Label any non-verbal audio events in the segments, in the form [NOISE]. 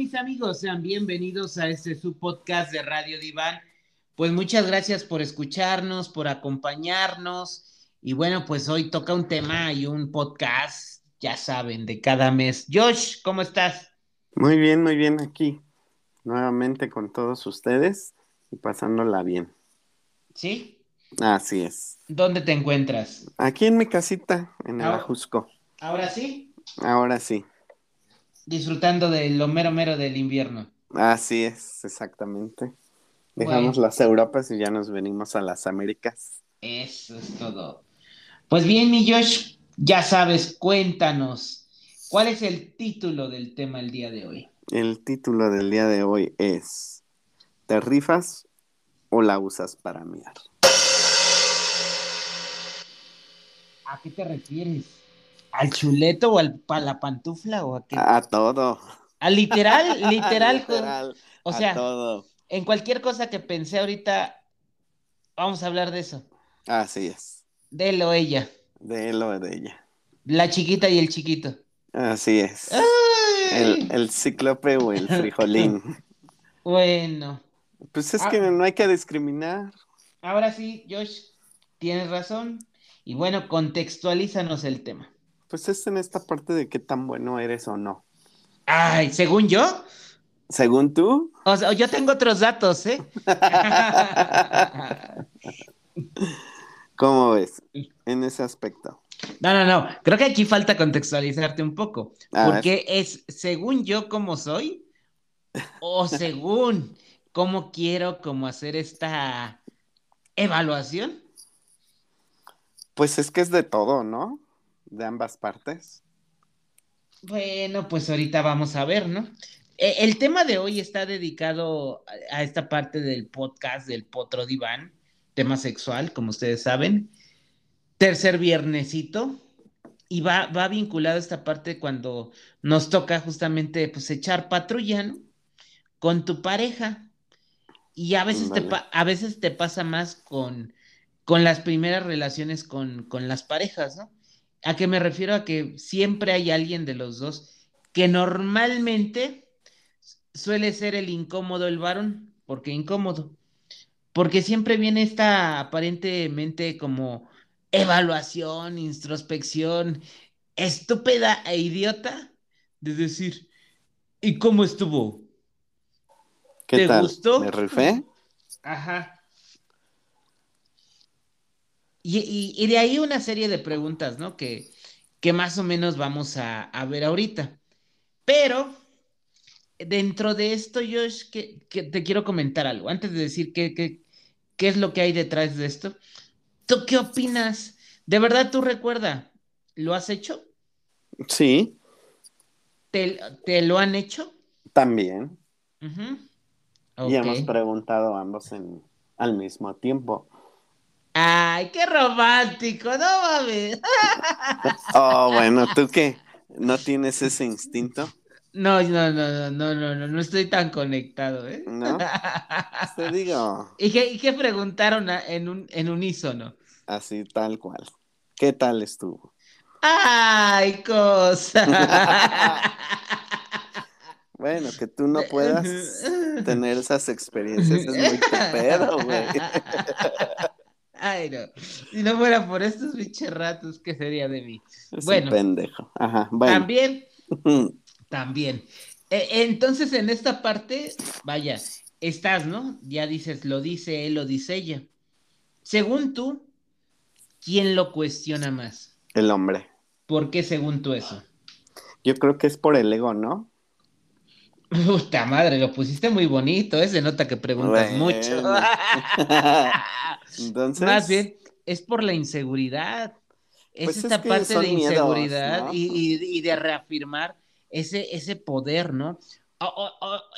mis amigos? Sean bienvenidos a este su podcast de Radio Diván. Pues muchas gracias por escucharnos, por acompañarnos. Y bueno, pues hoy toca un tema y un podcast, ya saben, de cada mes. Josh, ¿cómo estás? Muy bien, muy bien aquí. Nuevamente con todos ustedes y pasándola bien. ¿Sí? Así es. ¿Dónde te encuentras? Aquí en mi casita, en el. Ajusco. Ahora sí, Ahora sí. Disfrutando de lo mero mero del invierno. Así es, exactamente. Dejamos Bueno. las Europas y ya nos venimos a las Américas. Eso es todo. Pues bien, mi Josh, ya sabes, cuéntanos. ¿Cuál es el título del tema el día de hoy? El título del día de hoy es ¿Te rifas o la usas para miar? ¿A qué te refieres? ¿Al chuleto o al, a la pantufla o a qué? A todo. [LAUGHS] ¿A literal? Literal. Literal, O a sea, todo. en cualquier cosa que pensé ahorita, vamos a hablar de eso. Así es. De él o ella. De él o de ella. La chiquita y el chiquito. Así es. ¡Ay! El, el cíclope o el frijolín. [LAUGHS] Bueno, Pues es Ah. que no hay que discriminar. ahora sí, Josh, tienes razón. Y bueno, contextualízanos el tema. Pues es en esta parte de qué tan bueno eres o no. Ay, según yo, Según tú, o sea, yo tengo otros datos, ¿eh? [LAUGHS] ¿cómo ves en ese aspecto? No, no, no. Creo que aquí falta contextualizarte un poco. A ver. Porque es según yo como soy o [LAUGHS] según cómo quiero como hacer esta evaluación. Pues es que es de todo, ¿no? De ambas partes. Bueno, pues ahorita vamos a ver, ¿no? E- El tema de hoy está dedicado a- esta parte del podcast del Potro Diván, tema sexual, como ustedes saben. Tercer viernesito. Y va, va vinculado a esta parte cuando nos toca justamente pues echar patrulla, ¿no? Con tu pareja. Y a veces te, Vale. a veces te pasa más con, con las primeras relaciones con, con las parejas, ¿no? ¿A qué me refiero? A que siempre hay alguien de los dos que normalmente suele ser el incómodo el varón. ¿Por qué incómodo? Porque siempre viene esta aparentemente como evaluación, introspección estúpida e idiota de decir, ¿y cómo estuvo? ¿Qué ¿Te tal? gustó? ¿Me rifé? Ajá. Y, y- y de ahí una serie de preguntas, ¿no? Que, que más o menos vamos a, a ver ahorita. Pero dentro de esto, Josh, que, que te quiero comentar algo. Antes de decir qué, qué, qué es lo que hay detrás de esto, ¿tú qué opinas? ¿De verdad tú recuerda? ¿Lo has hecho? Sí, ¿Te, te lo han hecho? también. Y hemos preguntado ambos en, al mismo tiempo. Ay, qué romántico, no mames. [LAUGHS] Oh, bueno, ¿tú qué? ¿No tienes ese instinto? No, no, no, no, no, no, no, no estoy tan conectado, ¿eh? ¿No? [LAUGHS] Te digo, ¿Y qué, y qué preguntaron a- en un en unísono? así tal cual. ¿Qué tal estuvo? ¡Ay, cosa! [LAUGHS] Bueno, que tú no puedas tener esas experiencias es muy pedo, güey. Ay, no. Si no fuera por estos pinches ratos, ¿qué sería de mí? Es Bueno. un pendejo. Ajá, bueno. También, también. Eh, entonces, en esta parte, vaya, estás, ¿no? Ya dices, lo dice él, lo dice ella. Según tú, ¿quién lo cuestiona más? El hombre. ¿Por qué según tú eso? Yo creo que es por el ego, ¿no? Puta madre, lo pusiste muy bonito, ¿eh? Se nota que preguntas Bueno. mucho. [LAUGHS] [LAUGHS] Entonces. Más bien, es por la inseguridad. Es Pues es esta parte de miedos, inseguridad ¿no? y, y- y de reafirmar ese, ese poder, ¿no?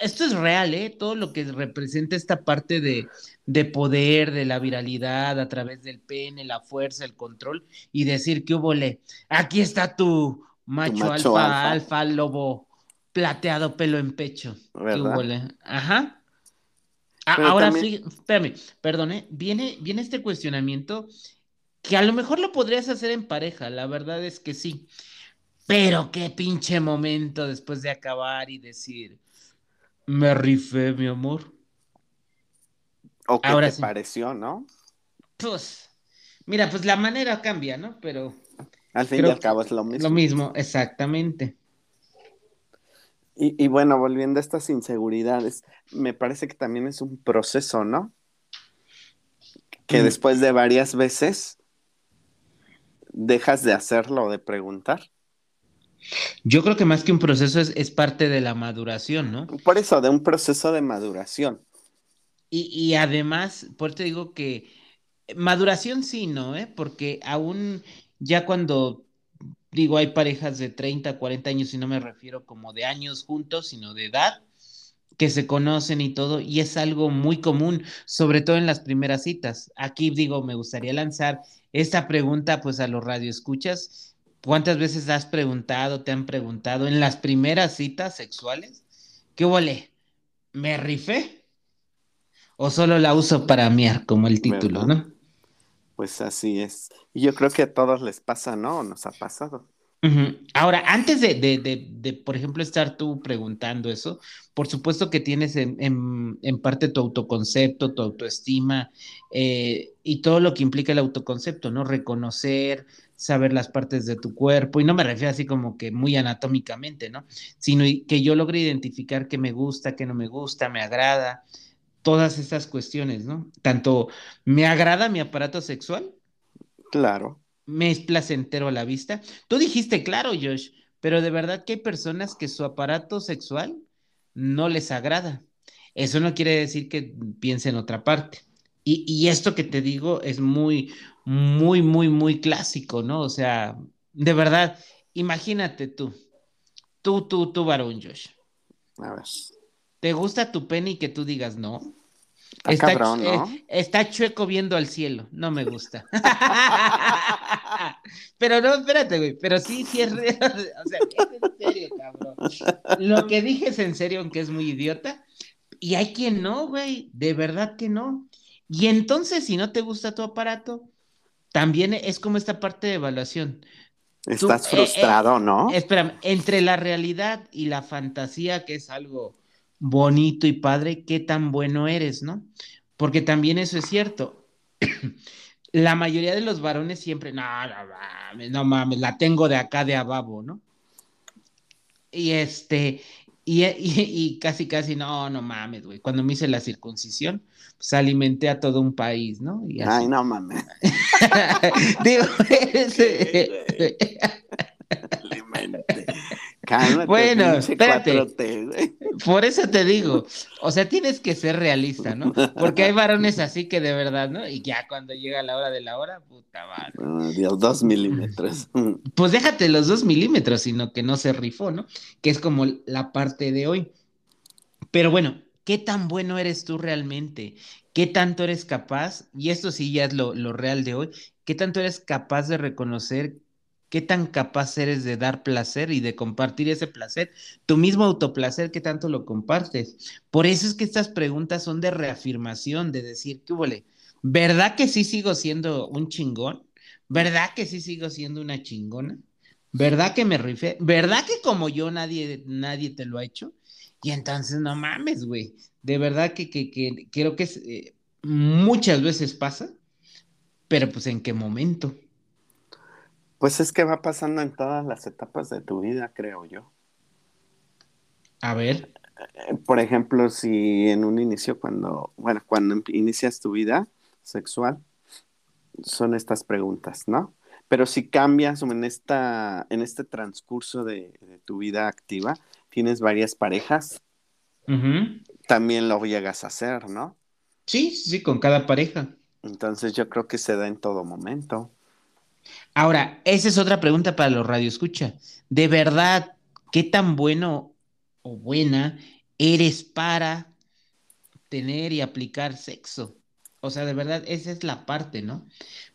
Esto es real, ¿eh? Todo lo que representa esta parte de, de poder, de la viralidad a través del pene, la fuerza, el control y decir que hubo le, aquí está tu macho, macho alfa, alfa. alfa, lobo, plateado, pelo en pecho. ¿Qué ¿Verdad? huele? Ajá. A- Pero ahora, también- fí- espérame, perdone, viene, viene este cuestionamiento que a lo mejor lo podrías hacer en pareja, la verdad es que sí. Pero qué pinche momento después de acabar y decir, me rifé, mi amor. ¿O qué Ahora te sí. pareció, no? Pues, mira, pues la manera cambia, ¿no? Pero Al fin y al cabo es lo mismo. lo mismo, exactamente. Y, y bueno, volviendo a estas inseguridades, me parece que también es un proceso, ¿no? Que Mm. después de varias veces dejas de hacerlo, de preguntar. Yo creo que más que un proceso es, es parte de la maduración, ¿no? Por eso, de un proceso de maduración. Y, y además, por eso te digo que maduración sí, ¿no? ¿Eh? Porque aún ya cuando digo hay parejas de 30, 40 años y no me refiero como de años juntos, sino de edad, que se conocen y todo, y es algo muy común, sobre todo en las primeras citas. Aquí digo, me gustaría lanzar esta pregunta pues a los radioescuchas. ¿Cuántas veces has preguntado, te han preguntado en las primeras citas sexuales? ¿Qué huele? ¿Me rifé? ¿O solo la uso para miar, como el título. ¿no? Pues así es. Y yo creo que a todos les pasa, ¿no? ¿O Nos ha pasado. Ahora, antes de, de, de, por ejemplo, estar tú preguntando eso, por supuesto que tienes en, en, en parte tu autoconcepto, tu autoestima eh, y todo lo que implica el autoconcepto, ¿no? Reconocer, saber las partes de tu cuerpo, y no me refiero así como que muy anatómicamente, ¿no? Sino que yo logre identificar qué me gusta, qué no me gusta, me agrada, todas estas cuestiones, ¿no? Tanto me agrada mi aparato sexual, Claro. me es placentero a la vista. Tú dijiste claro, Josh, pero de verdad que hay personas que su aparato sexual no les agrada. Eso no quiere decir que piensen otra parte. Y, y esto que te digo es muy, muy, muy, muy clásico, ¿no? O sea, de verdad, imagínate tú, tú, tú, tú, varón, Josh. A ver. ¿Te gusta tu pene y que tú digas no? Está cabrón, ¿no? eh, está chueco viendo al cielo. No me gusta. [LAUGHS] pero no, espérate, güey. Pero sí, sí es real. O sea, es en serio, cabrón. Lo que dije es en serio, aunque es muy idiota. Y hay quien no, güey. De verdad que no. Y entonces, si no te gusta tu aparato, también es como esta parte de evaluación. Estás eh, frustrado, ¿no? Espérame, entre la realidad y la fantasía, que es algo bonito y padre, qué tan bueno eres, ¿no? Porque también eso es cierto. [CLEARS THROAT] La mayoría de los varones siempre, no, no mames, no mames, la tengo de acá de ababo, ¿no? Y este, y, y- [LAUGHS] y casi, casi, no, no mames, güey. Cuando me hice la circuncisión, pues alimenté a todo un país, ¿no? Y. Ay, no mames. [LAUGHS] Digo, [LAUGHS] ese-. Cálmate, Bueno, espérate. 4T, güey. Por eso te digo, o sea, tienes que ser realista, ¿no? Porque hay varones así que de verdad, ¿no? Y ya cuando llega la hora de la hora, puta madre. Dios, dos milímetros. Pues déjate los dos milímetros, sino que no se rifó, ¿no? Que es como la parte de hoy. Pero bueno, ¿qué tan bueno eres tú realmente? ¿Qué tanto eres capaz? Y esto sí ya es lo, lo real de hoy. ¿Qué tanto eres capaz de reconocer? ¿Qué tan capaz eres de dar placer y de compartir ese placer? Tu mismo autoplacer, ¿qué tanto lo compartes? Por eso es que estas preguntas son de reafirmación, de decir, ¿qué huele? ¿Verdad que sí sigo siendo un chingón? ¿Verdad que sí sigo siendo una chingona? ¿Verdad que me rifé? ¿Verdad que como yo nadie, nadie te lo ha hecho? Y entonces no mames, güey. De verdad que, que, que creo que eh, muchas veces pasa, pero pues en qué momento. Pues es que va pasando en todas las etapas de tu vida, creo yo. A ver, Eh, Por ejemplo, si en un inicio, cuando, bueno, cuando em- inicias tu vida sexual, son estas preguntas, ¿no? Pero si cambias en esta, en este transcurso de, de tu vida activa, tienes varias parejas, también lo llegas a hacer, ¿no? sí, sí, con cada pareja. Entonces yo creo que se da en todo momento. Ahora, esa es otra pregunta para los radioescucha. De verdad, ¿qué tan bueno o buena eres para tener y aplicar sexo? O sea, de verdad, esa es la parte, ¿no?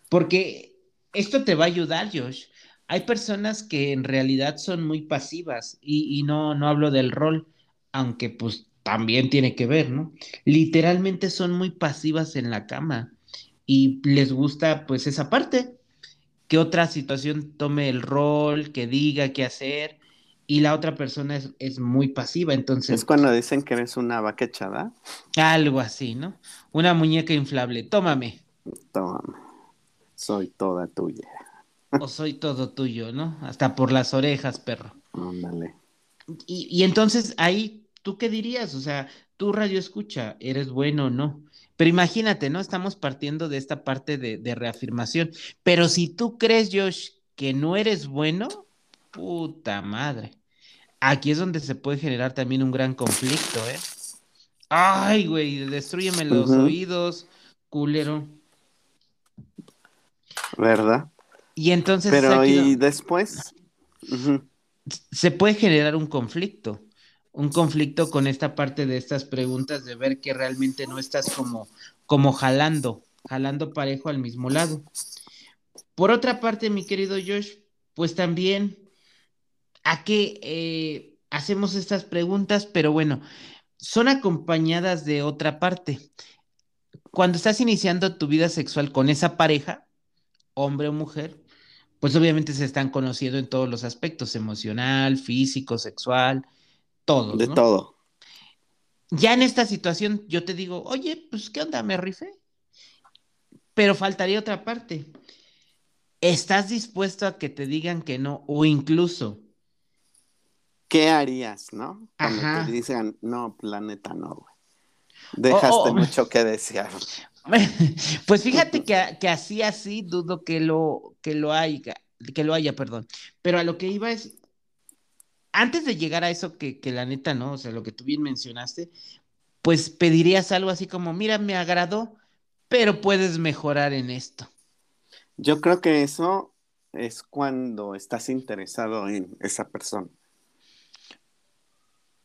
Porque esto te va a ayudar, Josh, hay personas que en realidad son muy pasivas y, y no, no hablo del rol, aunque pues también tiene que ver, ¿no? Literalmente son muy pasivas en la cama y les gusta pues esa parte, que otra situación tome el rol, que diga qué hacer y la otra persona es, es muy pasiva, entonces... Es cuando dicen que eres una vaca echada. Algo así, ¿no? Una muñeca inflable, tómame. Tómame, soy toda tuya. O soy todo tuyo, ¿no? Hasta por las orejas, perro. Ándale. Y, y entonces ahí, ¿tú qué dirías? O sea, tú radio escucha, ¿eres bueno o no? Pero imagínate, ¿no? Estamos partiendo de esta parte de, de reafirmación. Pero si tú crees, Josh, que no eres bueno, puta madre. Aquí es donde se puede generar también un gran conflicto, ¿eh? Ay, güey, destruyeme los oídos, culero. ¿Verdad? Y entonces es Pero y donde después, se puede generar un conflicto, un conflicto con esta parte de estas preguntas de ver que realmente no estás como, como jalando, jalando parejo al mismo lado. Por otra parte, mi querido Josh, pues también a qué eh, hacemos estas preguntas, pero bueno, son acompañadas de otra parte. Cuando estás iniciando tu vida sexual con esa pareja, hombre o mujer, pues obviamente se están conociendo en todos los aspectos, emocional, físico, sexual, todos, de ¿no? todo. Ya en esta situación yo te digo, oye, pues ¿qué onda? Me rifé. Pero faltaría otra parte. ¿Estás dispuesto a que te digan que no? O incluso, ¿Qué harías, no? Cuando Ajá. te dicen, no, planeta no, güey. Dejaste oh. [LAUGHS] mucho que desear. pues fíjate que, que así, así, dudo que lo, que lo haya, que lo haya, perdón. Pero a lo que iba es, antes de llegar a eso que, que la neta, ¿no? O sea, lo que tú bien mencionaste, pues pedirías algo así como, mira, me agradó, pero puedes mejorar en esto. Yo creo que eso es cuando estás interesado en esa persona.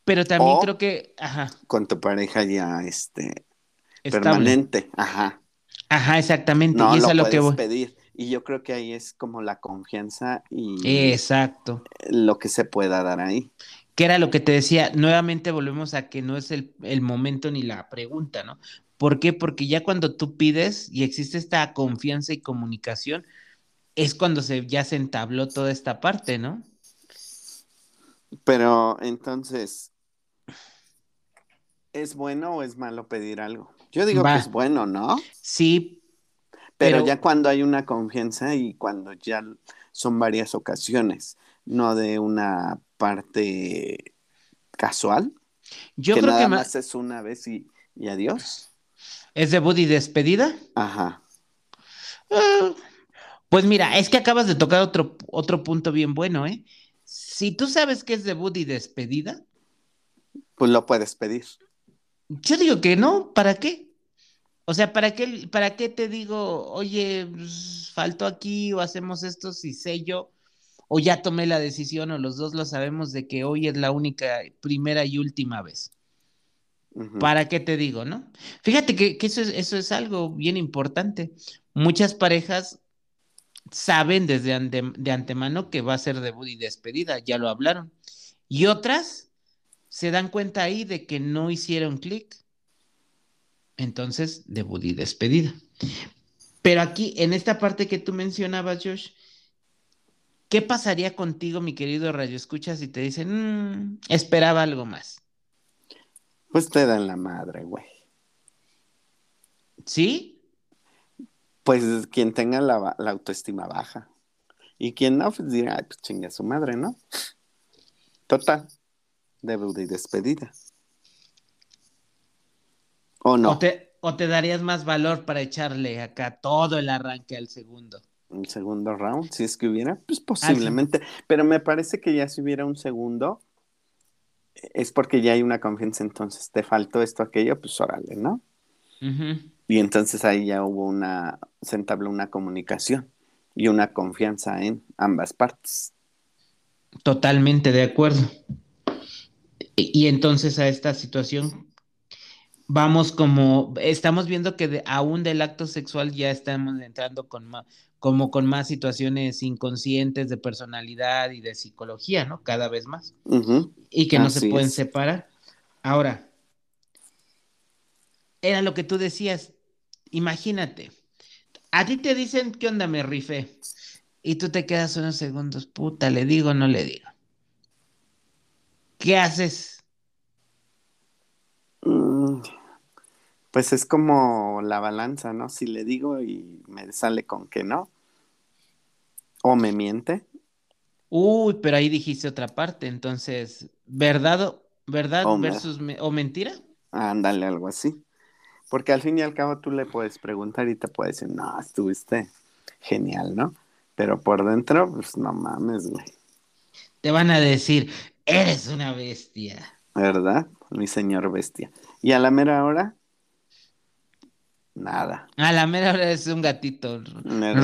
Pero también O- creo que, ajá, Con tu pareja ya este, estable. permanente. Ajá. Ajá, exactamente. No y es lo a lo puedes que voy. pedir. Y yo creo que ahí es como la confianza y Exacto. lo que se pueda dar ahí. que era lo que te decía, nuevamente volvemos a que no es el, el momento ni la pregunta, ¿no? ¿Por qué? Porque ya cuando tú pides y existe esta confianza y comunicación, es cuando se, ya se entabló toda esta parte, ¿no? Pero entonces, ¿es bueno o es malo pedir algo? Yo digo Va. que es bueno, ¿no? Sí, Pero, Pero- ya cuando hay una confianza y cuando ya son varias ocasiones, no de una parte casual, yo que creo nada que más es una vez y, y adiós. es debut y despedida. Ajá. Ah, Pues mira, es que acabas de tocar otro, otro punto bien bueno, ¿eh? Si tú sabes que es debut y despedida, Pues lo puedes pedir. Yo digo que no, ¿para qué? O sea, ¿para qué, para qué te digo, oye, pues, faltó aquí o hacemos esto si sé yo, o ya tomé la decisión o los dos lo sabemos de que hoy es la única, primera y última vez? ¿Para qué te digo, no? Fíjate que, que eso, es, eso es algo bien importante. Muchas parejas saben desde ante- de antemano que va a ser debut y despedida, ya lo hablaron. Y otras se dan cuenta ahí de que no hicieron clic. Entonces, debut y despedida. Pero aquí, en esta parte que tú mencionabas, Josh, ¿qué pasaría contigo, mi querido Radio Escucha, si te dicen, "Mm, esperaba algo más? Pues te dan la madre, güey. ¿Sí? Pues quien tenga la, autoestima baja. Y quien no, pues dirá, ay, pues chinga su madre, ¿no? Total. Debut y despedida. ¿O no? ¿O te, o te darías más valor para echarle acá todo el arranque al segundo? Un segundo round, si es que hubiera, pues posiblemente. Pero me parece que ya si hubiera un segundo, es porque ya hay una confianza, entonces te faltó esto, aquello, pues órale, ¿no? Y entonces ahí ya hubo una, se entabló una comunicación y una confianza en ambas partes. Totalmente de acuerdo. Y, y entonces a esta situación vamos como, estamos viendo que de- aún del acto sexual ya estamos entrando con, ma- como con más situaciones inconscientes de personalidad y de psicología, ¿no? Cada vez más. Y que no Así se pueden es. separar. Ahora, era lo que tú decías, imagínate, a ti te dicen, ¿qué onda? Me rifé. Y tú te quedas unos segundos, puta, ¿le digo o no le digo? ¿Qué haces? Mm, Pues es como la balanza, ¿no? Si le digo y me sale con que no, o me miente, Uy, pero ahí dijiste otra parte, entonces, ¿verdad, o- verdad o versus me- o mentira? ándale algo así. Porque al fin y al cabo tú le puedes preguntar y te puede decir, no, estuviste genial, ¿no? Pero por dentro, pues no mames, güey, Te van a decir, eres una bestia. ¿verdad? Mi señor bestia. Y a la mera hora, nada. A la mera hora es un gatito ronronero.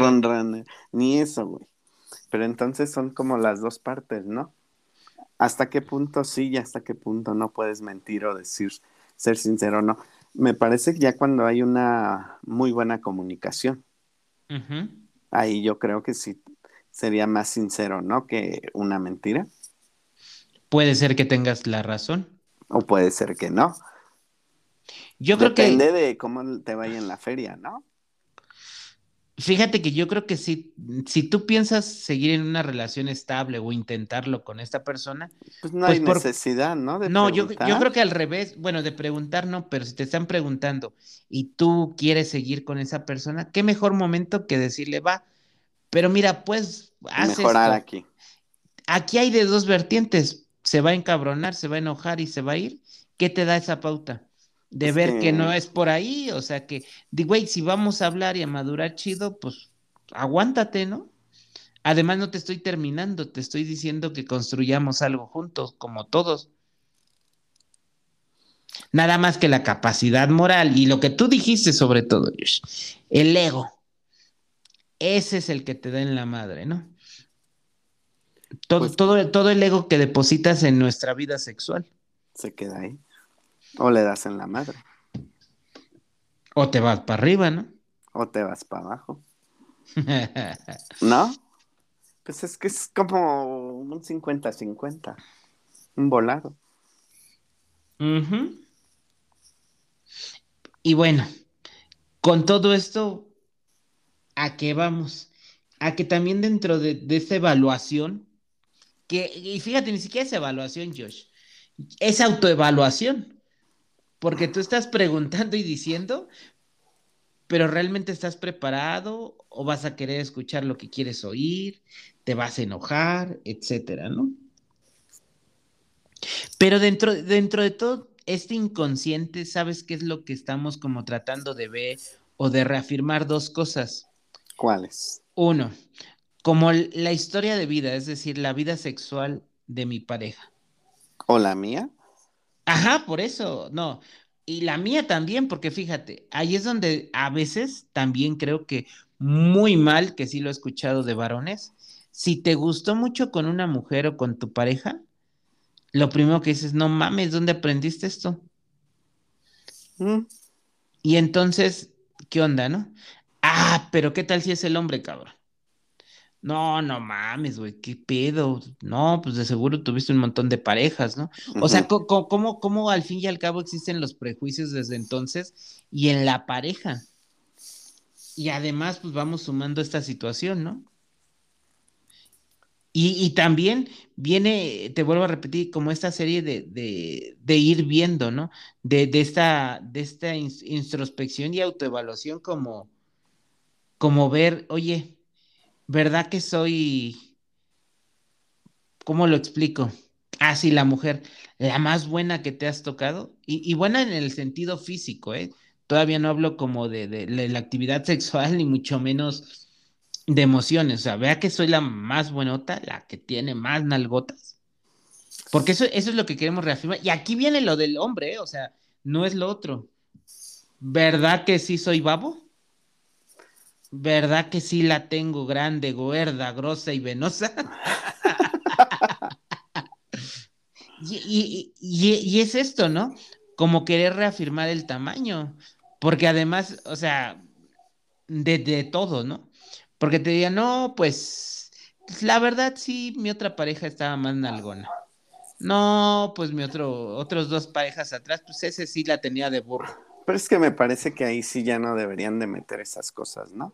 Ronroneo. Ni eso, güey. Pero entonces son como las dos partes, ¿no? ¿Hasta qué punto sí y hasta qué punto no puedes mentir o decir, ser sincero o no? Me parece que ya cuando hay una muy buena comunicación, ahí yo creo que sí sería más sincero, ¿no? Que una mentira. Puede ser que tengas la razón. O puede ser que no. Yo creo que, Depende de cómo te vaya en la feria, ¿no? fíjate que yo creo que si, si tú piensas seguir en una relación estable o intentarlo con esta persona, Pues no Pues hay por- necesidad, ¿no? De no, yo, yo creo que al revés, bueno, de preguntar no, pero si te están preguntando y tú quieres seguir con esa persona, qué mejor momento que decirle, va, pero mira, pues, haz mejorar esto. aquí. Aquí hay de dos vertientes, se va a encabronar, se va a enojar y se va a ir. ¿Qué te da esa pauta? De ver que que- no es por ahí, o sea que, güey, si vamos a hablar y a madurar chido, pues aguántate, ¿no? Además no te estoy terminando, te estoy diciendo que construyamos algo juntos, como todos. Nada más que la capacidad moral y lo que tú dijiste sobre todo, Josh, el ego. Ese es el que te da en la madre, ¿no? Todo, Pues- todo, todo el ego que depositas en nuestra vida sexual. Se queda ahí. O le das en la madre. O te vas para arriba, ¿no? O te vas para abajo. [LAUGHS] ¿No? Pues es que es como un 50-50. Un volado. Y bueno, con todo esto, ¿a qué vamos? A que también dentro de, de esa evaluación, que, y fíjate, ni siquiera es evaluación, Josh, es autoevaluación, porque tú estás preguntando y diciendo, pero realmente estás preparado o vas a querer escuchar lo que quieres oír, te vas a enojar, etcétera, ¿no? Pero dentro, dentro de todo este inconsciente, ¿sabes qué es lo que estamos como tratando de ver o de reafirmar dos cosas? ¿Cuáles? Uno, como la historia de vida, es decir, la vida sexual de mi pareja. ¿O la mía? Ajá, por eso, no. Y la mía también, porque fíjate, ahí es donde a veces también creo que muy mal, que sí lo he escuchado de varones, si te gustó mucho con una mujer o con tu pareja, lo primero que dices, no mames, ¿dónde aprendiste esto? Mm, Y entonces, ¿qué onda, no? Ah, pero ¿qué tal si es el hombre, cabrón? No, no mames, güey, qué pedo. No, pues de seguro tuviste un montón de parejas, ¿no? O sea, co- ¿cómo, cómo al fin y al cabo existen los prejuicios desde entonces y en la pareja? Y además, pues vamos sumando esta situación, ¿no? Y, y también viene, te vuelvo a repetir, como esta serie de, de, de ir viendo, ¿no? De, de esta, de esta introspección y autoevaluación como, como ver, oye, ¿verdad que soy, ¿cómo lo explico? Ah, sí, la mujer, la más buena que te has tocado, y, buena en el sentido físico, ¿eh? Todavía no hablo como de, la actividad sexual, ni mucho menos de emociones. O sea, vea que soy la más buenota, la que tiene más nalgotas. Porque eso, eso es lo que queremos reafirmar. Y aquí viene lo del hombre, ¿eh? O sea, no es lo otro. ¿Verdad que sí soy babo? ¿Verdad que sí la tengo grande, gorda, grosa y venosa? [LAUGHS] y, y- y- y es esto, ¿no? Como querer reafirmar el tamaño. Porque además, o sea, de, de todo, ¿no? Porque te diría, no, pues, la verdad sí, mi otra pareja estaba más nalgona. No, pues mi otro, otros dos parejas atrás, pues ese sí la tenía de burro. Pero es que me parece que ahí sí ya no deberían de meter esas cosas, ¿no?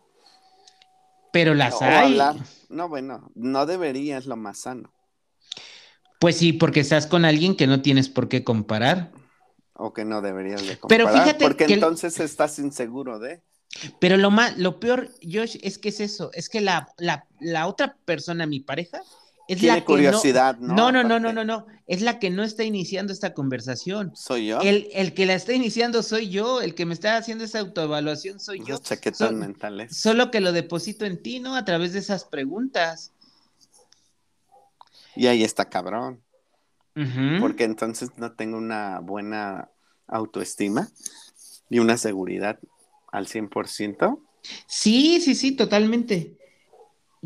Pero las O hay. hablar. No, bueno, no debería, es lo más sano. Pues sí, porque estás con alguien que no tienes por qué comparar. O que no deberías de Pero comparar. fíjate porque que el- entonces estás inseguro de. Pero lo más, lo peor, Josh, es que es eso, es que la, la, la otra persona, mi pareja, es Tiene la que curiosidad, no, ¿no? no, no, no, no, no, es la que no está iniciando esta conversación. ¿Soy yo? El, el que la está iniciando soy yo, el que me está haciendo esa autoevaluación soy yo. Chaquetas mentales. Solo que lo deposito en ti, ¿no? A través de esas preguntas. Y ahí está cabrón. Porque entonces no tengo una buena autoestima y una seguridad al 100%. Sí, sí, sí, totalmente.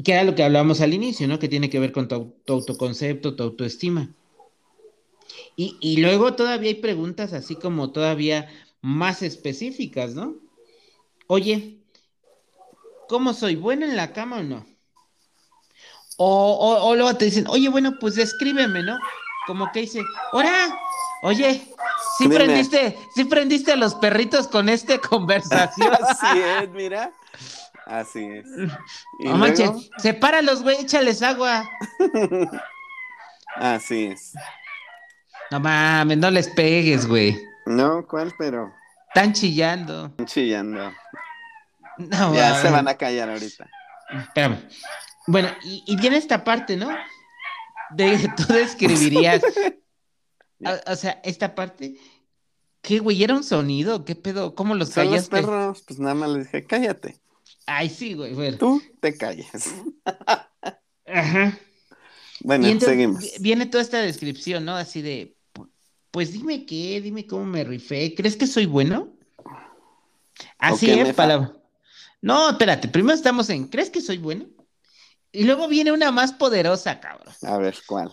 Que era lo que hablábamos al inicio, ¿no? Que tiene que ver con tu, au- tu autoconcepto, tu autoestima. Y, y luego todavía hay preguntas así como todavía más específicas, ¿no? Oye, ¿cómo soy? ¿Bueno en la cama o no? O, o, o luego te dicen, oye, bueno, pues descríbeme, ¿no? Como que dice, ¡Hora! Oye, ¿sí Dime. prendiste, sí prendiste a los perritos con esta [LAUGHS] conversación? Así es, mira. Así es. Y No manches, sepáralos, güey, échales agua. [LAUGHS] así es. No mames, no les pegues, güey. No, ¿cuál? Pero Están chillando. chillando. No, Ya mames. se van a callar ahorita. Espérame. Bueno, y, y viene esta parte, ¿no? De tú [LAUGHS] describirías. [LAUGHS] O, o sea, esta parte. ¿Qué, güey? ¿Era un sonido? ¿Qué pedo? ¿Cómo los Son los perros, pues nada más les dije, cállate. Ay, sí, güey. Bueno. Tú te calles. Ajá. Bueno, entonces seguimos. vi- viene toda esta descripción, ¿no? Así de, pu- pues dime qué, dime cómo me rifé. ¿Crees que soy bueno? Así es, palabra. No, espérate, primero estamos en, ¿crees que soy bueno? Y luego viene una más poderosa, cabrón. A ver, ¿cuál?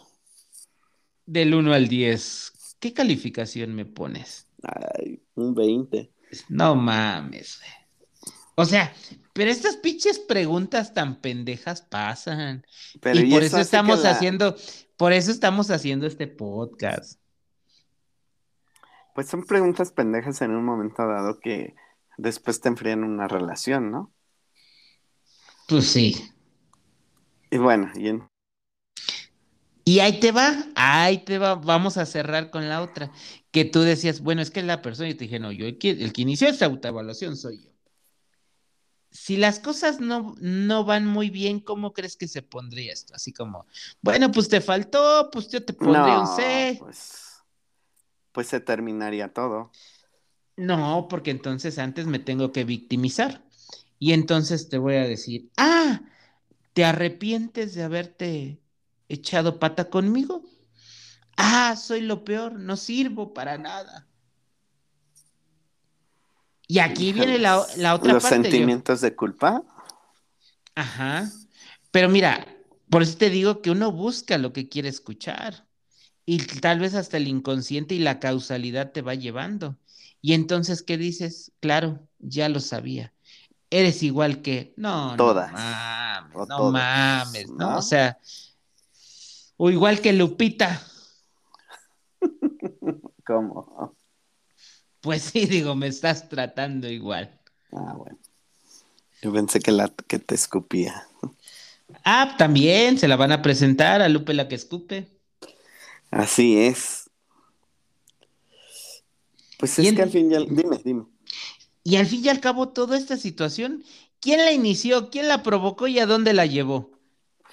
Del 1 al 10. ¿Qué calificación me pones? Ay, un 20. No mames, güey. O sea, pero estas pinches preguntas tan pendejas pasan. Pero y por eso estamos la- haciendo, por eso estamos haciendo este podcast. Pues son preguntas pendejas en un momento dado que después te enfrían una relación, ¿no? Pues sí. Y bueno, y en- Y ahí te va, ahí te va, vamos a cerrar con la otra, que tú decías, bueno, es que es la persona, y te dije, no, yo el que, el que inició esta autoevaluación soy yo. Si las cosas no, no van muy bien, ¿cómo crees que se pondría esto? Así como, bueno, pues te faltó, pues yo te pondría un C. pues, pues se terminaría todo. No, porque entonces antes me tengo que victimizar. Y entonces te voy a decir, ah, ¿te arrepientes de haberte echado pata conmigo? Ah, soy lo peor, no sirvo para nada. Y aquí viene la, la otra Los parte. yo- sentimientos de culpa. Ajá. Pero mira, por eso te digo que uno busca lo que quiere escuchar. Y tal vez hasta el inconsciente y la causalidad te va llevando. Y entonces, ¿qué dices? Claro, ya lo sabía. Eres igual que. No, Todas. no mames, O no todos, mames, ¿no? ¿no? O sea, o igual que Lupita. [LAUGHS] ¿Cómo? Pues sí, [LAUGHS] digo, me estás tratando igual. Ah, bueno. Yo pensé que, la, que te escupía. Ah, también se la van a presentar a Lupe la que escupe. Así es. Pues Y es en- que al fin ya... Dime, dime. Y al fin y al cabo, toda esta situación, ¿quién la inició? ¿Quién la provocó y a dónde la llevó?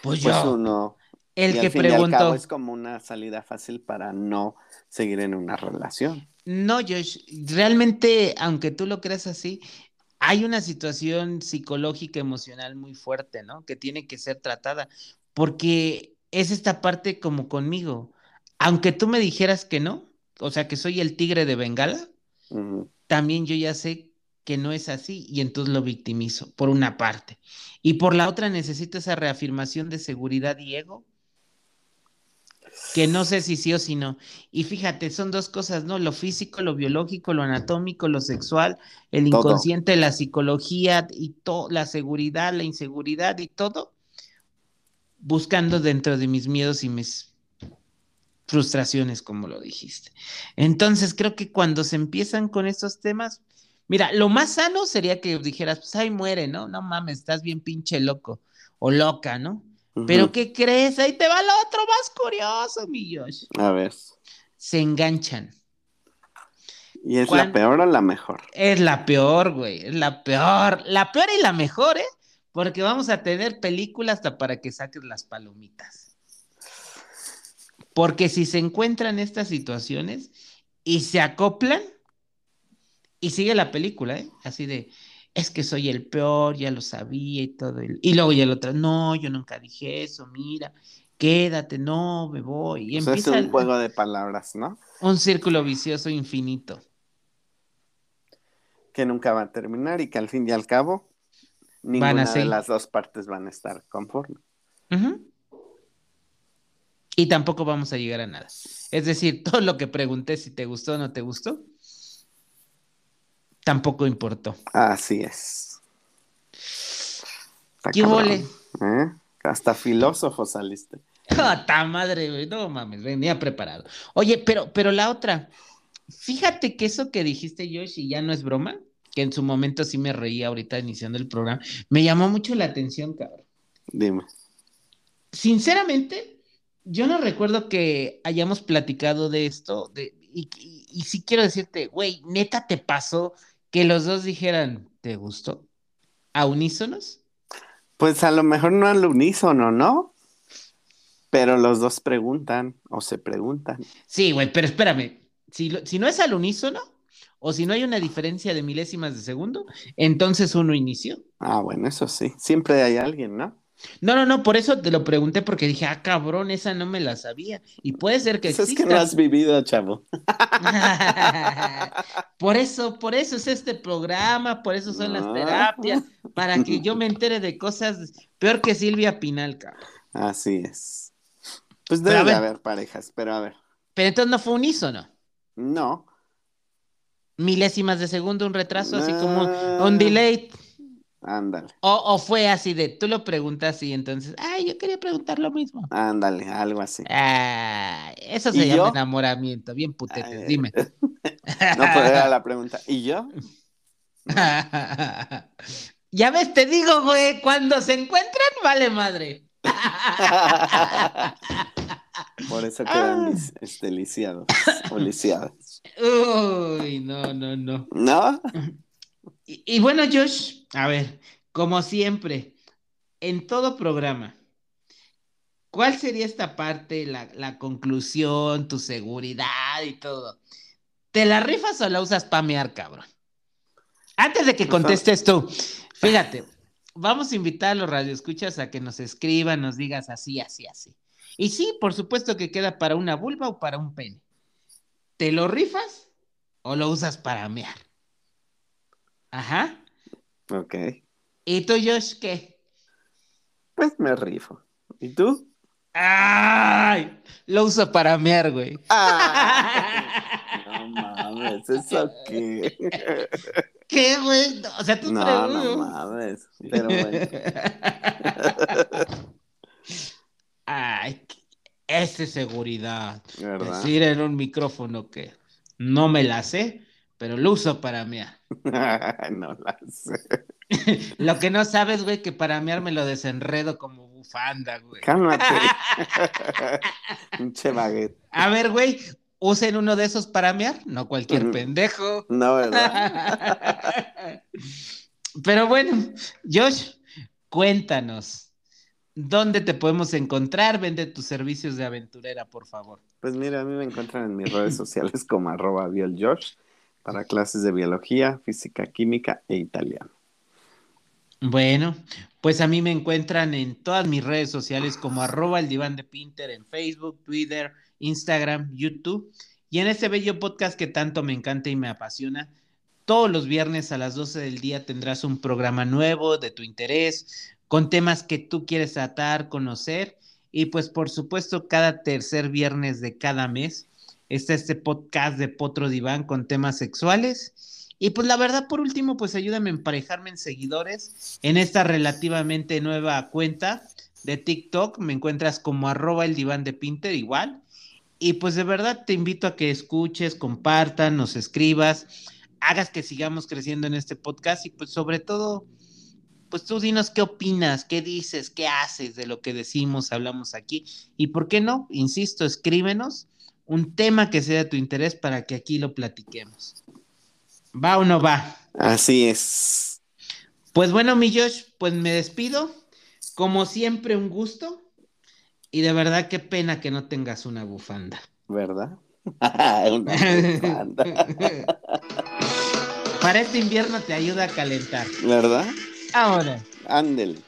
Pues Pues yo, uno... el y que al fin y al preguntó. cabo es como una salida fácil para no seguir en una relación. No, Josh, realmente, aunque tú lo creas así, hay una situación psicológica, emocional muy fuerte, ¿no? Que tiene que ser tratada, porque es esta parte como conmigo. Aunque tú me dijeras que no, o sea, que soy el tigre de Bengala, también yo ya sé que no es así y entonces lo victimizo, por una parte. Y por la otra necesito esa reafirmación de seguridad y ego. Que no sé si sí o si no. Y fíjate, son dos cosas, ¿no? Lo físico, lo biológico, lo anatómico, lo sexual, el Todo. inconsciente, la psicología y todo, la seguridad, la inseguridad y todo, buscando dentro de mis miedos y mis frustraciones, como lo dijiste. Entonces, creo que cuando se empiezan con estos temas, mira, lo más sano sería que dijeras, pues ahí muere, ¿no? No mames, estás bien pinche loco o loca, ¿no? Pero. ¿qué crees? Ahí te va lo otro más curioso, mi Josh. A ver. Se enganchan. ¿Y es ¿Cuál? la peor o la mejor? Es la peor, güey. Es la peor. La peor y la mejor, ¿eh? Porque vamos a tener películas hasta para que saques las palomitas. Porque si se encuentran estas situaciones y se acoplan y sigue la película, ¿eh? Así de, es que soy el peor, ya lo sabía y todo. el- Y luego ya el otro, no, yo nunca dije eso, mira, quédate, no, me voy. Y O sea, es un juego de palabras, ¿no? un círculo vicioso infinito. Que nunca va a terminar y que al fin y al cabo Van ninguna a de las dos partes van a estar conformes. Ujú. Y tampoco vamos a llegar a nada. Es decir, [LAUGHS] todo lo que pregunté, si te gustó o no te gustó, tampoco importó. Así es. Está ¿Qué vole? ¿eh? Hasta filósofo saliste. [LAUGHS] ¡Jota madre, güey! No mames, venía preparado. Oye, pero, pero la otra, fíjate que eso que dijiste, Josh, y ya no es broma, que en su momento sí me reía ahorita iniciando el programa, me llamó mucho la atención, cabrón. Dime. Sinceramente, yo no recuerdo que hayamos platicado de esto, de, y, y, y sí quiero decirte, güey, neta te pasó que los dos dijeran, ¿te gustó? ¿A unísonos? Pues a lo mejor no al unísono, ¿no? Pero los dos preguntan o se preguntan. Sí, güey, pero espérame, si, lo- si no es al unísono, o si no hay una diferencia de milésimas de segundo, entonces uno inició. Ah, bueno, eso sí. Siempre hay alguien, ¿no? No, no, no, por eso te lo pregunté, porque dije, ah, cabrón, esa no me la sabía. Y puede ser que Eso es que no has vivido, chavo. [LAUGHS] por eso, por eso es este programa, por eso son las terapias, para que yo me [LAUGHS] entere de cosas peor que Silvia Pinal, cabrón. Así es. Pues debe de haber parejas, pero a ver. Pero entonces no fue unísono. No. Milésimas de segundo, un retraso, así como un delay. Ándale, O, o fue así de, tú lo preguntas y entonces, ay, yo quería preguntar lo mismo. ándale, algo así. Ah, eso ¿Y se llama yo? enamoramiento, bien putetes, Ay, dime. [LAUGHS] No, pero era la pregunta. ¿Y yo? [LAUGHS] ya ves, te digo, güey, cuando se encuentran, vale madre. [LAUGHS] Por eso quedan Ah. lis- este, lisiados o lisiadas. Uy, no, no, no. ¿No? Y, y bueno, Josh, a ver, como siempre, en todo programa, ¿cuál sería esta parte, la, la conclusión, tu seguridad y todo? ¿Te la rifas o la usas para mear, cabrón? Antes de que Ajá. contestes tú, [LAUGHS] fíjate, vamos a invitar a los radioescuchas a que nos escriban, nos digas así, así, así. Y sí, por supuesto que queda para una vulva o para un pene. ¿Te lo rifas o lo usas para mear? Ajá. Ok. ¿Y tú, Josh, qué? Pues me rifo. ¿Y tú? ¡Ay! Lo uso para mear, güey. ¡Ah! No mames, ¿eso qué? [LAUGHS] ¿Qué, güey? O sea, tú No, preguntas. no mames. Pero bueno. [LAUGHS] Ay, esa es seguridad. ¿Verdad? Decir en un micrófono que no me la sé, pero lo uso para mear. [LAUGHS] no la sé. [LAUGHS] Lo que no sabes, güey, que para mear me lo desenredo como bufanda, güey. Cálmate. [LAUGHS] Pinche baguette. A ver, güey, usen uno de esos para mear, no cualquier pendejo. No, ¿verdad? Pero bueno, Josh, cuéntanos, ¿dónde te podemos encontrar? Vende tus servicios de aventurera, por favor. Pues mira, a mí me encuentran en mis redes sociales como arroba bioljosh para clases de biología, física, química e italiano. Bueno, pues a mí me encuentran en todas mis redes sociales como arroba el diván de Pinter en Facebook, Twitter, Instagram, YouTube y en este bello podcast que tanto me encanta y me apasiona. Todos los viernes a las 12 del día tendrás un programa nuevo de tu interés, con temas que tú quieres tratar, conocer Y pues por supuesto, cada tercer viernes de cada mes está este podcast de Potro Diván con temas sexuales. Y pues la verdad, por último, pues ayúdame a emparejarme en seguidores en esta relativamente nueva cuenta de TikTok. Me encuentras como arroba el diván de Pinter igual. Y pues de verdad te invito a que escuches, compartan, nos escribas, hagas que sigamos creciendo en este podcast y pues sobre todo, pues tú dinos qué opinas, qué dices, qué haces de lo que decimos, hablamos aquí. Y por qué no, insisto, escríbenos un tema que sea de tu interés para que aquí lo platiquemos. ¿Va o no va? Así es. Pues bueno, mi Josh, pues me despido. Como siempre, un gusto. Y de verdad, qué pena que no tengas una bufanda. ¿Verdad? [LAUGHS] una bufanda. [LAUGHS] Para este invierno te ayuda a calentar. ¿Verdad? Ahora. Ándele.